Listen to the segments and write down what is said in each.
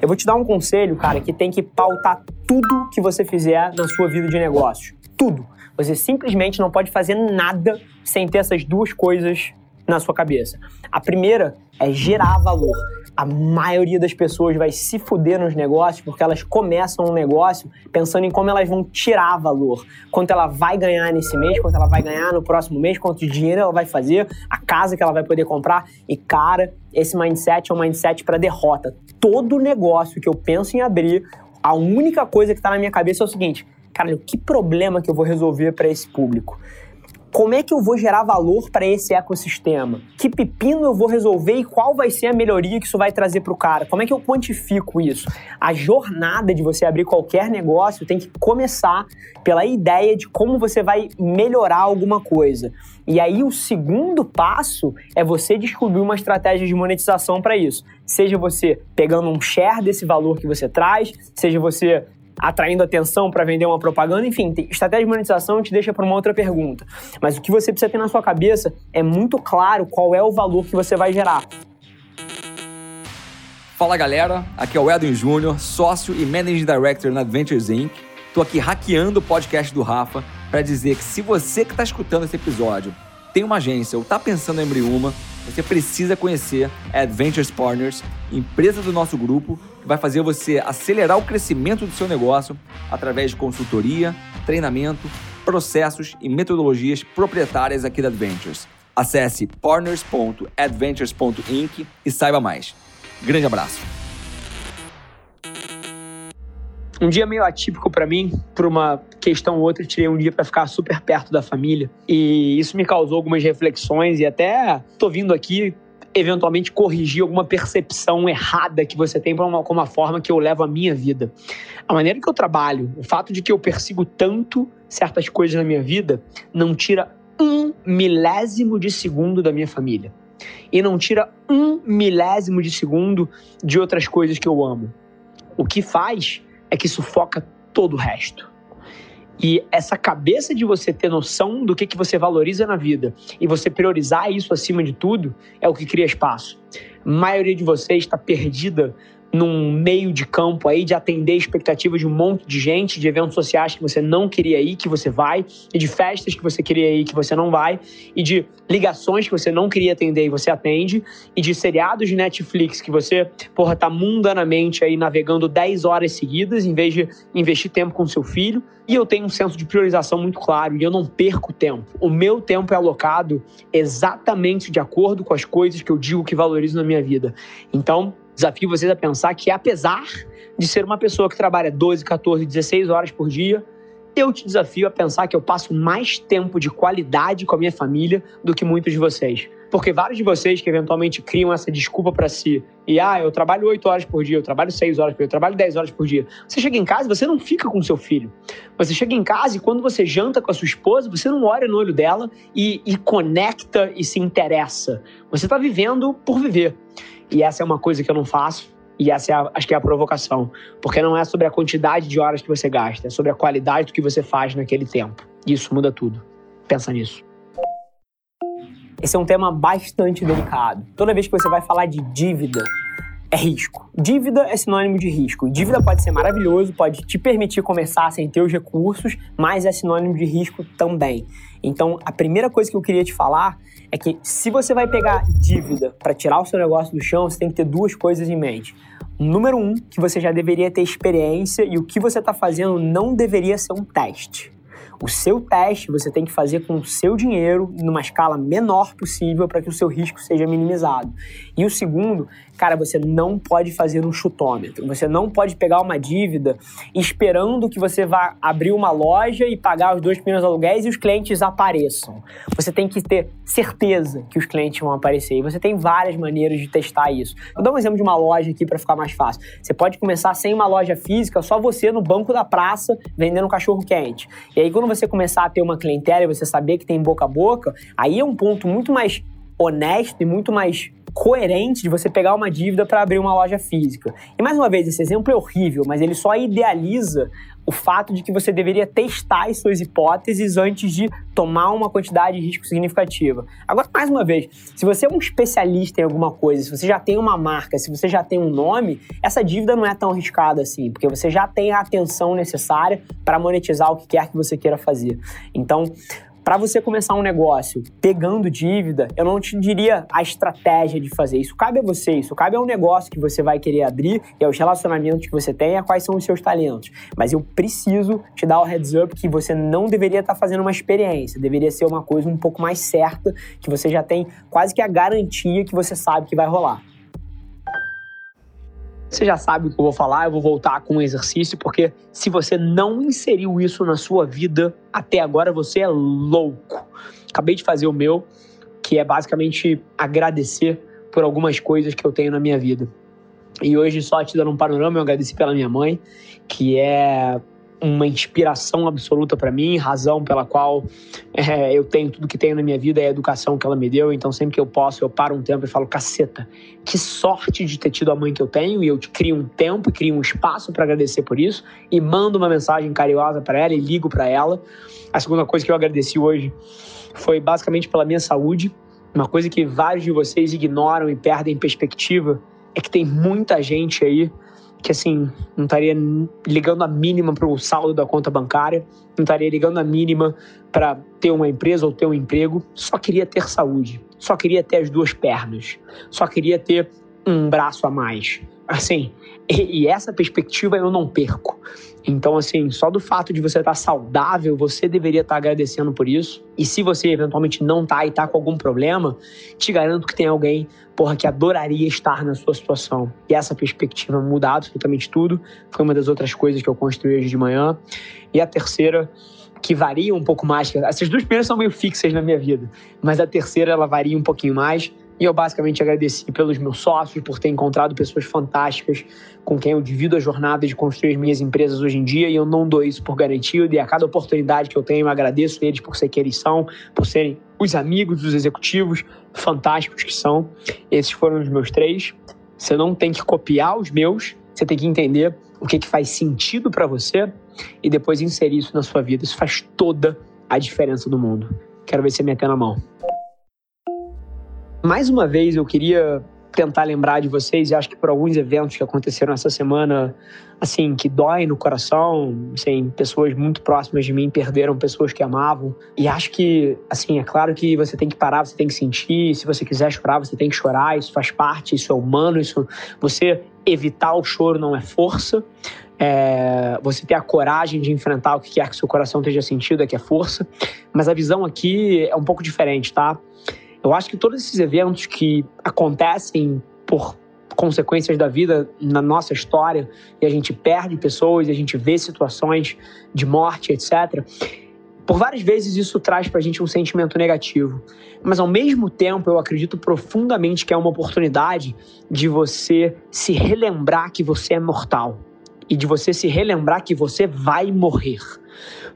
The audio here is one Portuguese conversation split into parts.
Eu vou te dar um conselho, cara, que tem que pautar tudo que você fizer na sua vida de negócio. Tudo. Você simplesmente não pode fazer nada sem ter essas duas coisas na sua cabeça. A primeira é gerar valor a maioria das pessoas vai se fuder nos negócios porque elas começam um negócio pensando em como elas vão tirar valor. Quanto ela vai ganhar nesse mês, quanto ela vai ganhar no próximo mês, quanto dinheiro ela vai fazer, a casa que ela vai poder comprar. E, cara, esse mindset é um mindset para derrota. Todo negócio que eu penso em abrir, a única coisa que está na minha cabeça é o seguinte: cara, que problema que eu vou resolver para esse público? Como é que eu vou gerar valor para esse ecossistema? Que pepino eu vou resolver e qual vai ser a melhoria que isso vai trazer para o cara? Como é que eu quantifico isso? A jornada de você abrir qualquer negócio tem que começar pela ideia de como você vai melhorar alguma coisa. E aí o segundo passo é você descobrir uma estratégia de monetização para isso. Seja você pegando um share desse valor que você traz, seja você atraindo atenção para vender uma propaganda, enfim, estratégia de monetização te deixa para uma outra pergunta. Mas o que você precisa ter na sua cabeça é muito claro qual é o valor que você vai gerar. Fala galera, aqui é o Edwin Júnior, sócio e Managing Director na Adventures Inc. Tô aqui hackeando o podcast do Rafa para dizer que se você que está escutando esse episódio tem uma agência ou está pensando em abrir uma, você precisa conhecer a Adventures Partners, empresa do nosso grupo, que vai fazer você acelerar o crescimento do seu negócio através de consultoria, treinamento, processos e metodologias proprietárias aqui da Adventures. Acesse partners.adventures.inc e saiba mais. Grande abraço. Um dia meio atípico para mim, por uma questão ou outra, tirei um dia para ficar super perto da família. E isso me causou algumas reflexões e até tô vindo aqui eventualmente corrigir alguma percepção errada que você tem com uma forma que eu levo a minha vida. A maneira que eu trabalho, o fato de que eu persigo tanto certas coisas na minha vida, não tira um milésimo de segundo da minha família. E não tira um milésimo de segundo de outras coisas que eu amo. O que faz é que sufoca todo o resto. E essa cabeça de você ter noção do que, que você valoriza na vida e você priorizar isso acima de tudo é o que cria espaço. A maioria de vocês está perdida num meio de campo aí de atender expectativas de um monte de gente, de eventos sociais que você não queria ir, que você vai, e de festas que você queria ir, que você não vai, e de ligações que você não queria atender e você atende, e de seriados de Netflix que você, porra, tá mundanamente aí navegando 10 horas seguidas em vez de investir tempo com seu filho. E eu tenho um senso de priorização muito claro e eu não perco tempo. O meu tempo é alocado exatamente de acordo com as coisas que eu digo que valorizo na minha vida. Então, Desafio vocês a pensar que, apesar de ser uma pessoa que trabalha 12, 14, 16 horas por dia, eu te desafio a pensar que eu passo mais tempo de qualidade com a minha família do que muitos de vocês. Porque vários de vocês que eventualmente criam essa desculpa para si, e ah, eu trabalho 8 horas por dia, eu trabalho 6 horas por dia, eu trabalho 10 horas por dia. Você chega em casa e você não fica com seu filho. Você chega em casa e quando você janta com a sua esposa, você não olha no olho dela e, e conecta e se interessa. Você está vivendo por viver. E essa é uma coisa que eu não faço. E essa é a, acho que é a provocação. Porque não é sobre a quantidade de horas que você gasta, é sobre a qualidade do que você faz naquele tempo. Isso muda tudo. Pensa nisso. Esse é um tema bastante delicado. Toda vez que você vai falar de dívida, é risco. Dívida é sinônimo de risco. Dívida pode ser maravilhoso, pode te permitir começar sem ter os recursos, mas é sinônimo de risco também. Então, a primeira coisa que eu queria te falar é que se você vai pegar dívida para tirar o seu negócio do chão, você tem que ter duas coisas em mente. Número um, que você já deveria ter experiência e o que você está fazendo não deveria ser um teste. O seu teste você tem que fazer com o seu dinheiro numa escala menor possível para que o seu risco seja minimizado. E o segundo, cara, você não pode fazer um chutômetro. Você não pode pegar uma dívida esperando que você vá abrir uma loja e pagar os dois primeiros aluguéis e os clientes apareçam. Você tem que ter certeza que os clientes vão aparecer. E você tem várias maneiras de testar isso. Vou dar um exemplo de uma loja aqui para ficar mais fácil. Você pode começar sem uma loja física, só você no banco da praça vendendo cachorro quente. E aí quando você começar a ter uma clientela e você saber que tem boca a boca, aí é um ponto muito mais honesto e muito mais coerente de você pegar uma dívida para abrir uma loja física. E mais uma vez, esse exemplo é horrível, mas ele só idealiza o fato de que você deveria testar as suas hipóteses antes de tomar uma quantidade de risco significativa. Agora, mais uma vez, se você é um especialista em alguma coisa, se você já tem uma marca, se você já tem um nome, essa dívida não é tão arriscada assim, porque você já tem a atenção necessária para monetizar o que quer que você queira fazer. Então, para você começar um negócio pegando dívida, eu não te diria a estratégia de fazer. Isso cabe a você, isso cabe ao negócio que você vai querer abrir e aos relacionamentos que você tem e a quais são os seus talentos. Mas eu preciso te dar o heads up que você não deveria estar tá fazendo uma experiência, deveria ser uma coisa um pouco mais certa, que você já tem quase que a garantia que você sabe que vai rolar. Você já sabe o que eu vou falar, eu vou voltar com um exercício, porque se você não inseriu isso na sua vida até agora, você é louco. Acabei de fazer o meu, que é basicamente agradecer por algumas coisas que eu tenho na minha vida. E hoje, só te dando um panorama, eu agradeci pela minha mãe, que é uma inspiração absoluta para mim, razão pela qual é, eu tenho tudo que tenho na minha vida é a educação que ela me deu. Então, sempre que eu posso, eu paro um tempo e falo: caceta, que sorte de ter tido a mãe que eu tenho. E eu te crio um tempo, crio um espaço para agradecer por isso e mando uma mensagem carinhosa para ela e ligo para ela. A segunda coisa que eu agradeci hoje foi basicamente pela minha saúde. Uma coisa que vários de vocês ignoram e perdem perspectiva é que tem muita gente aí que assim, não estaria ligando a mínima para o saldo da conta bancária, não estaria ligando a mínima para ter uma empresa ou ter um emprego, só queria ter saúde, só queria ter as duas pernas, só queria ter um braço a mais. Assim, e, e essa perspectiva eu não perco. Então, assim, só do fato de você estar saudável, você deveria estar agradecendo por isso. E se você eventualmente não tá e tá com algum problema, te garanto que tem alguém, porra, que adoraria estar na sua situação. E essa perspectiva muda absolutamente tudo. Foi uma das outras coisas que eu construí hoje de manhã. E a terceira, que varia um pouco mais. Essas duas primeiras são meio fixas na minha vida, mas a terceira ela varia um pouquinho mais e eu basicamente agradeci pelos meus sócios, por ter encontrado pessoas fantásticas com quem eu divido a jornada de construir as minhas empresas hoje em dia. E eu não dou isso por garantido. E a cada oportunidade que eu tenho, eu agradeço eles por ser quem eles são, por serem os amigos dos executivos fantásticos que são. Esses foram os meus três. Você não tem que copiar os meus, você tem que entender o que, que faz sentido para você e depois inserir isso na sua vida. Isso faz toda a diferença do mundo. Quero ver você meter na mão. Mais uma vez, eu queria tentar lembrar de vocês, e acho que por alguns eventos que aconteceram essa semana, assim, que doem no coração, assim, pessoas muito próximas de mim perderam pessoas que amavam. E acho que, assim, é claro que você tem que parar, você tem que sentir, se você quiser chorar, você tem que chorar, isso faz parte, isso é humano, isso você evitar o choro não é força. É, você ter a coragem de enfrentar o que quer que seu coração esteja sentido é que é força. Mas a visão aqui é um pouco diferente, tá? Eu acho que todos esses eventos que acontecem por consequências da vida na nossa história e a gente perde pessoas, e a gente vê situações de morte, etc. Por várias vezes isso traz para a gente um sentimento negativo, mas ao mesmo tempo eu acredito profundamente que é uma oportunidade de você se relembrar que você é mortal e de você se relembrar que você vai morrer.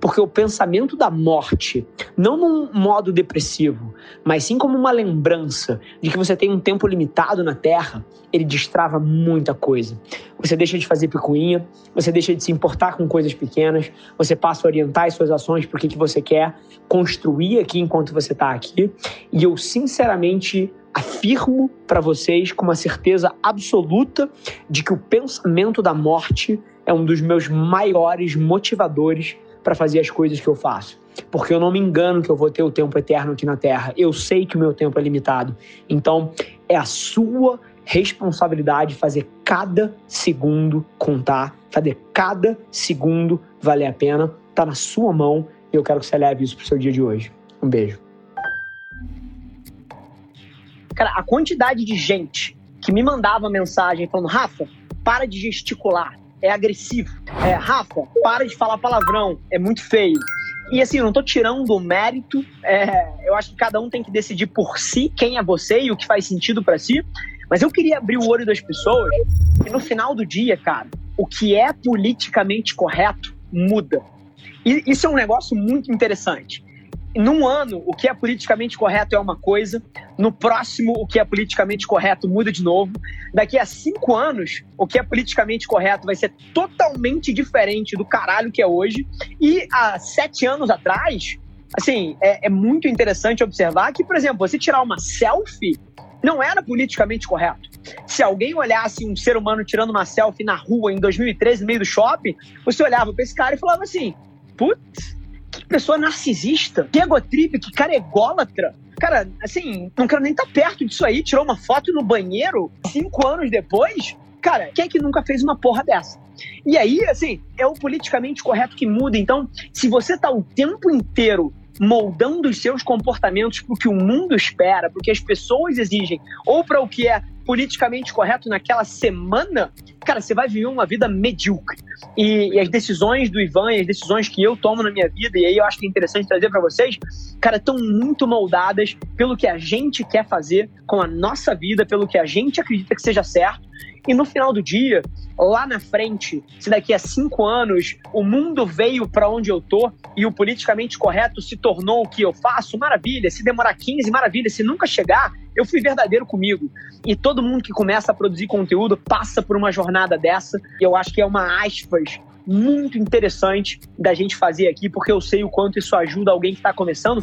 Porque o pensamento da morte, não num modo depressivo, mas sim como uma lembrança de que você tem um tempo limitado na Terra, ele destrava muita coisa. Você deixa de fazer picuinha, você deixa de se importar com coisas pequenas, você passa a orientar as suas ações para o que você quer construir aqui enquanto você está aqui. E eu, sinceramente, afirmo para vocês com uma certeza absoluta de que o pensamento da morte é um dos meus maiores motivadores para fazer as coisas que eu faço. Porque eu não me engano que eu vou ter o tempo eterno aqui na Terra. Eu sei que o meu tempo é limitado. Então, é a sua responsabilidade fazer cada segundo contar, fazer cada segundo valer a pena. Tá na sua mão e eu quero que você leve isso pro seu dia de hoje. Um beijo. Cara, a quantidade de gente que me mandava mensagem falando: Rafa, para de gesticular, é agressivo. É, Rafa, para de falar palavrão, é muito feio. E assim, eu não tô tirando o mérito, é, eu acho que cada um tem que decidir por si quem é você e o que faz sentido para si. Mas eu queria abrir o olho das pessoas e no final do dia, cara, o que é politicamente correto muda. E isso é um negócio muito interessante num ano, o que é politicamente correto é uma coisa, no próximo, o que é politicamente correto muda de novo. Daqui a cinco anos, o que é politicamente correto vai ser totalmente diferente do caralho que é hoje. E há sete anos atrás, assim, é, é muito interessante observar que, por exemplo, você tirar uma selfie não era politicamente correto. Se alguém olhasse um ser humano tirando uma selfie na rua em 2013, no meio do shopping, você olhava para esse cara e falava assim: putz pessoa narcisista, que egotrip, que cara ególatra. Cara, assim, não quero nem estar tá perto disso aí. Tirou uma foto no banheiro cinco anos depois. Cara, quem é que nunca fez uma porra dessa? E aí, assim, é o politicamente correto que muda. Então, se você tá o tempo inteiro moldando os seus comportamentos para o que o mundo espera, para o que as pessoas exigem, ou para o que é politicamente correto naquela semana, cara, você vai viver uma vida medíocre. E, e, as decisões do Ivan e as decisões que eu tomo na minha vida, e aí eu acho que é interessante trazer para vocês, cara, estão muito moldadas pelo que a gente quer fazer com a nossa vida, pelo que a gente acredita que seja certo. E no final do dia, lá na frente, se daqui a cinco anos o mundo veio para onde eu tô e o politicamente correto se tornou o que eu faço, maravilha. Se demorar 15, maravilha. Se nunca chegar, eu fui verdadeiro comigo. E todo mundo que começa a produzir conteúdo passa por uma jornada dessa. E eu acho que é uma aspas muito interessante da gente fazer aqui, porque eu sei o quanto isso ajuda alguém que está começando.